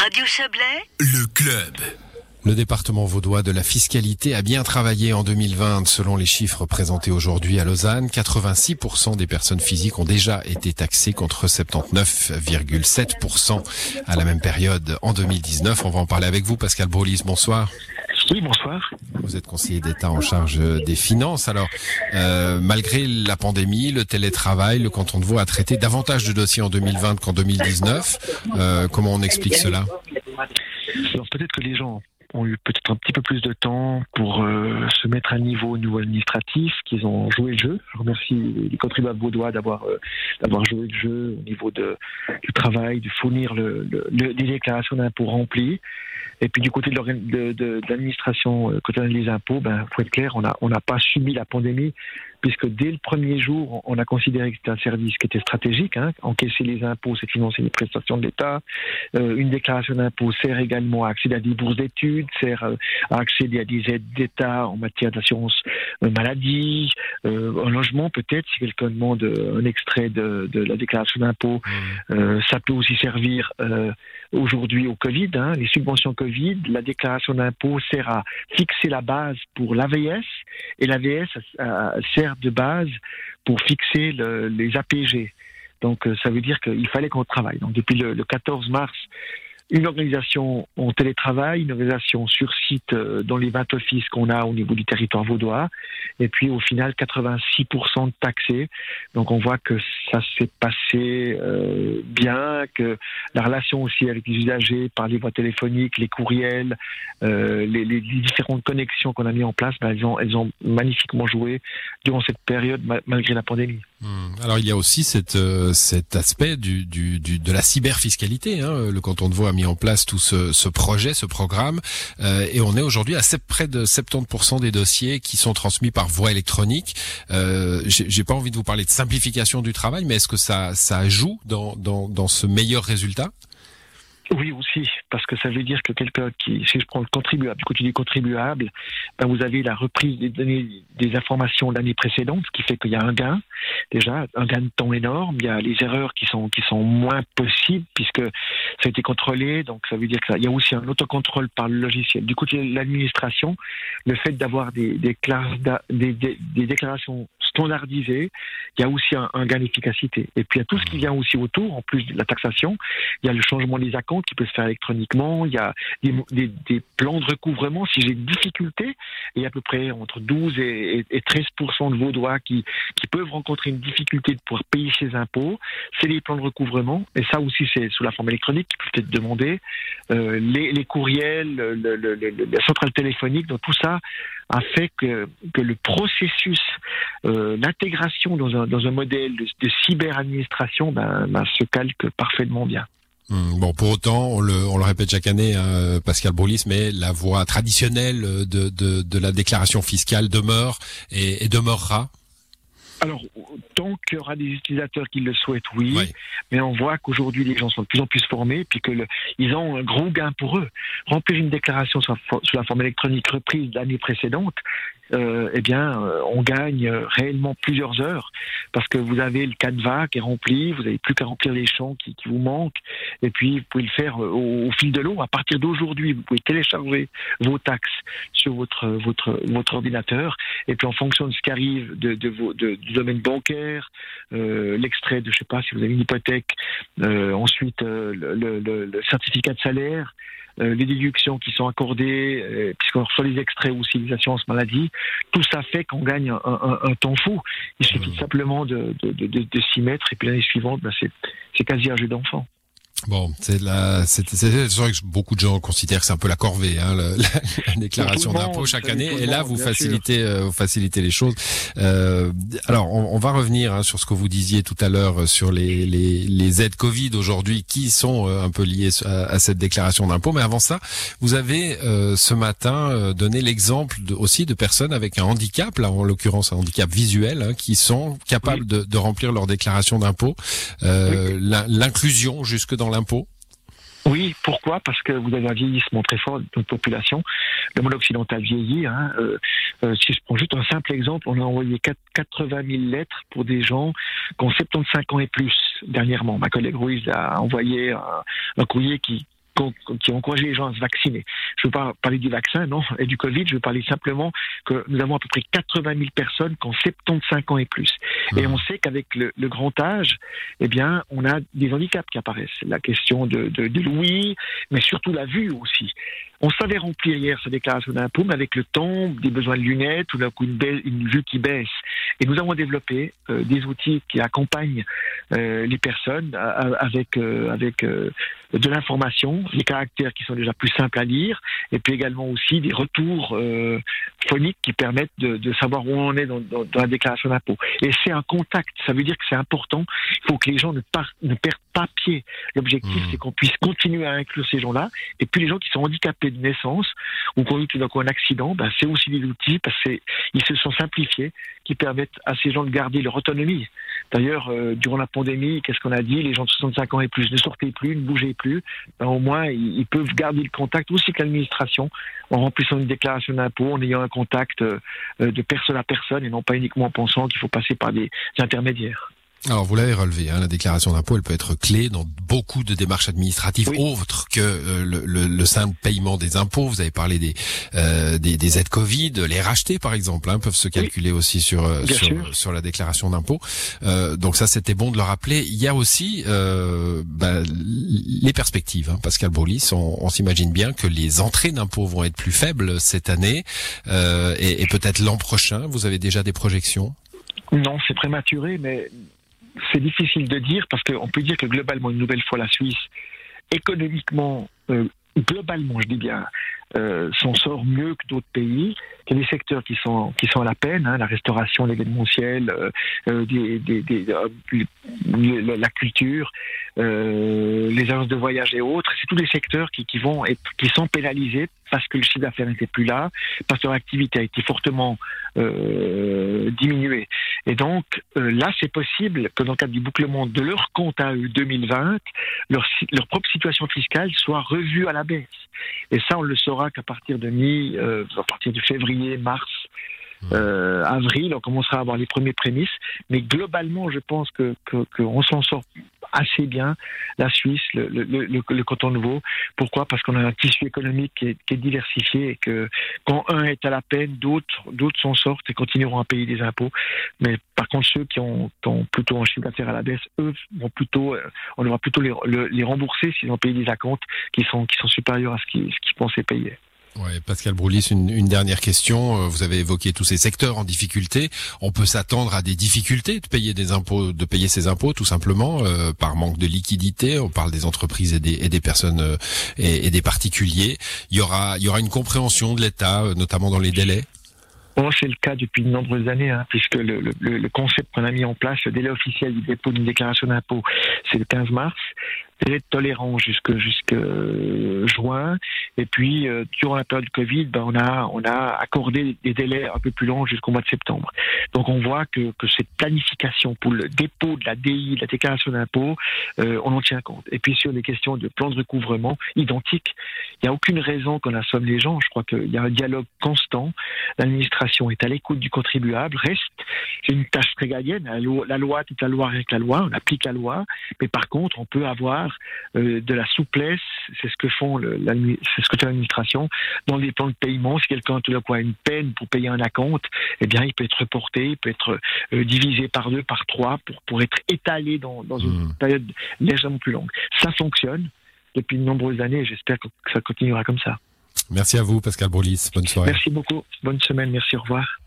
Radio Chablais, Le club. Le département vaudois de la fiscalité a bien travaillé en 2020. Selon les chiffres présentés aujourd'hui à Lausanne, 86% des personnes physiques ont déjà été taxées contre 79,7% à la même période en 2019. On va en parler avec vous, Pascal Brolis. Bonsoir. Oui, bonsoir. Vous êtes conseiller d'État en charge des finances. Alors, euh, malgré la pandémie, le télétravail, le canton de Vaud a traité davantage de dossiers en 2020 qu'en 2019. Euh, comment on explique cela? Alors peut-être que les gens ont eu peut-être un petit peu plus de temps pour euh, se mettre à niveau au niveau administratif, qu'ils ont joué le jeu. Je remercie les contribuables vaudois d'avoir euh, d'avoir joué le jeu au niveau de, du travail, de fournir le, le, le- des déclarations d'impôts remplies. Et puis du côté de de- l'administration, euh, côté des impôts, ben faut être clair, on a on n'a pas subi la pandémie puisque dès le premier jour, on a considéré que c'était un service qui était stratégique. Hein. Encaisser les impôts, c'est financer les prestations de l'État. Euh, une déclaration d'impôt sert également à accéder à des bourses d'études, sert euh, à accéder à des aides d'État en matière d'assurance euh, maladie, euh, un logement peut-être, si quelqu'un demande euh, un extrait de, de la déclaration d'impôt. Euh, ça peut aussi servir euh, aujourd'hui au Covid, hein, les subventions Covid. La déclaration d'impôt sert à fixer la base pour l'AVS et l'AVS euh, sert de base pour fixer le- les APG. Donc euh, ça veut dire qu'il fallait qu'on travaille. Donc depuis le, le 14 mars, une organisation en télétravail, une organisation sur site euh, dans les 20 offices qu'on a au niveau du territoire vaudois, et puis au final 86% de taxés. Donc on voit que ça s'est passé euh, bien, que la relation aussi avec les usagers par les voies téléphoniques, les courriels, euh, les, les- différentes connexions qu'on a mis en place, ben, elles, ont, elles ont magnifiquement joué durant cette période ma- malgré la pandémie. Hmm. Alors il y a aussi euh, cet aspect de la cyberfiscalité. Hein. Le canton de Vaud a mis en place tout ce, projet, ce programme, euh, et on est aujourd'hui à près de 70% des dossiers qui sont transmis par voie électronique. Euh, J'ai pas envie de vous parler de simplification du travail, mais est-ce que ça, joue dans ce meilleur résultat? Oui, aussi, parce que ça veut dire que quelqu'un qui, si je prends le contribuable, du côté du contribuable, ben vous avez la reprise des données, des informations de l'année précédente, ce qui fait qu'il y a un gain, déjà, un gain de temps énorme. Il y a les erreurs qui sont, qui sont moins possibles puisque ça a été contrôlé, donc ça veut dire qu'il y a aussi un autocontrôle par le logiciel. Du côté de l'administration, le fait d'avoir des, déclarations standardisées, il y a aussi un, un gain d'efficacité. Et puis il y a tout ce qui vient aussi autour, en plus de la taxation, il y a le changement des qui peut se faire électroniquement, il y a des, plans de recouvrement. Si j'ai des difficultés, il y a à peu près entre 12 et, et- et 13% de Vaudois qui, qui peuvent rencontrer une difficulté de pouvoir payer ses impôts. C'est les plans de recouvrement, et ça aussi c'est sous la forme électronique qui peut être demandé. Euh, les, courriels, la centrale téléphonique, donc tout ça a fait que, le processus, euh, l'intégration dans un, dans un modèle de, de cyber-administration ben, ben, se calque parfaitement bien. Hmm, Bon, pour autant, on le, répète chaque année, hein, Pascal Broulis, mais la voie traditionnelle de, la déclaration fiscale demeure et demeurera. Alors, tant qu'il y aura des utilisateurs qui le souhaitent, oui. Oui. Mais on voit qu'aujourd'hui, les gens sont de plus en plus formés, puis que le- ils ont un gros gain pour eux. Remplir une déclaration sous la forme électronique reprise l'année précédente, euh, eh bien, euh, on gagne euh, réellement plusieurs heures, parce que vous avez le canevas qui est rempli, vous n'avez plus qu'à remplir les champs qui, qui vous manquent, et puis vous pouvez le faire euh, au, au fil de l'eau. À partir d'aujourd'hui, vous pouvez télécharger vos taxes sur votre votre votre ordinateur, et puis en fonction de ce qui arrive de, de vos, de- du domaine bancaire, euh, l'extrait de, je sais pas, si vous avez une hypothèque, euh, ensuite euh, le, le- le- le certificat de salaire, les déductions qui sont accordées, puisqu'on reçoit les extraits aussi des assurances maladie, tout ça fait qu'on gagne un, un- un temps fou. Il suffit simplement de, de, de, de- de s'y mettre, et puis l'année suivante, ben, c'est c'est quasi un jeu d'enfant. Bon, c'est la, c'est, vrai que beaucoup de gens considèrent que c'est un peu la corvée, hein, la, la déclaration d'impôt chaque année. Et là, vous facilitez, euh, vous facilitez les choses. Euh, alors, on, on va revenir hein, sur ce que vous disiez tout à l'heure euh, sur les, les, les aides Covid aujourd'hui qui sont euh, un peu liées à, à cette déclaration d'impôt. Mais avant ça, vous avez euh, ce matin euh, donné l'exemple de, aussi de personnes avec un handicap, là en l'occurrence un handicap visuel, hein, qui sont capables de, de remplir leur déclaration d'impôt. Euh, l'in- L'inclusion jusque dans l'impôt. Oui, pourquoi? Parce que vous avez un vieillissement très fort de notre population. Le monde occidental vieillit. Hein. Euh, euh, si je prends juste un simple exemple, on a envoyé 4 80 000 lettres pour des gens qui ont 75 ans et plus dernièrement. Ma collègue Ruiz a envoyé un courrier qui qui encouragé les gens à se vacciner. Je ne veux pas parler du vaccin, non, et du Covid, je veux parler simplement que nous avons à peu près 80 000 personnes qui ont 75 ans et plus. Et on sait qu'avec le, grand âge, eh bien, on a des handicaps qui apparaissent. La question de, de, de l'ouïe, mais surtout la vue aussi. On savait remplir hier sa déclaration d'impôt, mais avec le temps, des besoins de lunettes, ou d'un coup une, une, vue qui baisse. Et nous avons développé euh, des outils qui accompagnent euh, les personnes avec, euh, avec de l'information, des caractères qui sont déjà plus simples à lire, et puis également aussi des retours phoniques qui permettent de, de, savoir où on est dans, dans, dans la déclaration d'impôt. Et c'est un contact, ça veut dire que c'est important. Il faut que les gens ne, ne perdent pas pied. L'objectif, mmh. c'est qu'on puisse continuer à inclure ces gens-là, et puis les gens qui sont handicapés de naissance ou qu'on tout d'un coup un accident, ben, c'est aussi des outils parce qu'ils se sont simplifiés qui permettent à ces gens de garder leur autonomie. D'ailleurs, euh, durant la pandémie, qu'est-ce qu'on a dit? Les gens de 65 ans et plus ne sortaient plus, ne bougeaient plus. Ben, au moins, ils, peuvent garder le contact aussi que l'administration en remplissant une déclaration d'impôt, en ayant un contact euh, de personne à personne et non pas uniquement en pensant qu'il faut passer par des intermédiaires. Alors vous l'avez relevé, hein, la déclaration d'impôt, elle peut être clé dans beaucoup de démarches administratives autres que euh, le, le, le, simple paiement des impôts. Vous avez parlé des, euh, des, des, aides Covid, les racheter par exemple, hein, peuvent se calculer aussi sur euh, sur, sur, la déclaration d'impôt. Euh, donc ça, c'était bon de le rappeler. Il y a aussi bah, les perspectives. Hein, Pascal Broulis, on, on s'imagine bien que les entrées d'impôts vont être plus faibles cette année et, et peut-être l'an prochain. Vous avez déjà des projections? Non, c'est prématuré, mais c'est difficile de dire parce qu'on peut dire que globalement, une nouvelle fois, la Suisse, économiquement, euh, globalement, je dis bien, euh, s'en sort mieux que d'autres pays. Il y a des secteurs qui sont qui sont à la peine, hein, la restauration, l'événementiel, euh, euh des, des, des, euh, la culture, euh, les agences de voyage et autres. C'est tous les secteurs qui, qui vont être, qui sont pénalisés parce que le chiffre d'affaires n'était plus là, parce que leur activité a été fortement euh, diminuée. Et donc là, c'est possible que dans le cadre du bouclement de leur compte à eux 2020, leur, leur propre situation fiscale soit revue à la baisse. Et ça, on le saura qu'à partir de mi, euh, à partir de février, mars, mmh. euh, avril, on commencera à avoir les premiers prémices. Mais globalement, je pense que qu'on s'en sort assez bien, la Suisse, le, le, canton nouveau. Pourquoi? Parce qu'on a un tissu économique qui est, diversifié et que quand un est à la peine, d'autres d'autres s'en sortent et continueront à payer des impôts. Mais par contre, ceux qui ont, plutôt un chiffre d'affaires à la baisse, eux vont plutôt, euh, on devra plutôt les, les rembourser s'ils ont payé des acomptes qui sont qui sont supérieurs à ce qu'ils pensaient payer. Ouais, Pascal Broulis, une, une, dernière question. Euh, vous avez évoqué tous ces secteurs en difficulté. On peut s'attendre à des difficultés de payer des impôts, de payer ses impôts, tout simplement euh, par manque de liquidité. On parle des entreprises et des, et des personnes euh, et, et, des particuliers. Il y aura, il y aura une compréhension de l'État, notamment dans les délais? Bon, c'est le cas depuis de nombreuses années, hein, puisque le, le, le concept qu'on a mis en place, le délai officiel du dépôt d'une déclaration d'impôt, c'est le 15 mars délai tolérant jusque jusque euh, juin. Et puis euh, durant la période de Covid, ben, on a on a accordé des délais un peu plus longs jusqu'au mois de septembre. Donc on voit que, que cette planification pour le dépôt de la DI, de la déclaration d'impôt, euh, on en tient compte. Et puis sur les questions de plan de recouvrement identiques, il n'y a aucune raison qu'on assomme les gens. Je crois qu'il y a un dialogue constant. L'administration est à l'écoute du contribuable. Reste, c'est une tâche régalienne. La loi, la loi, toute la loi avec la loi. On applique la loi. Mais par contre, on peut avoir euh, de la souplesse, c'est ce que font ce que fait l'administration dans les plans de paiement. Si quelqu'un tout d'un coup a une peine pour payer un acompte, eh bien il peut être reporté, il peut être euh, divisé par deux, par trois pour pour être étalé dans, dans une mmh. période légèrement plus longue. Ça fonctionne depuis de nombreuses années. J'espère que ça continuera comme ça. Merci à vous, Pascal Broulis. Bonne soirée. Merci beaucoup. Bonne semaine. Merci. Au revoir.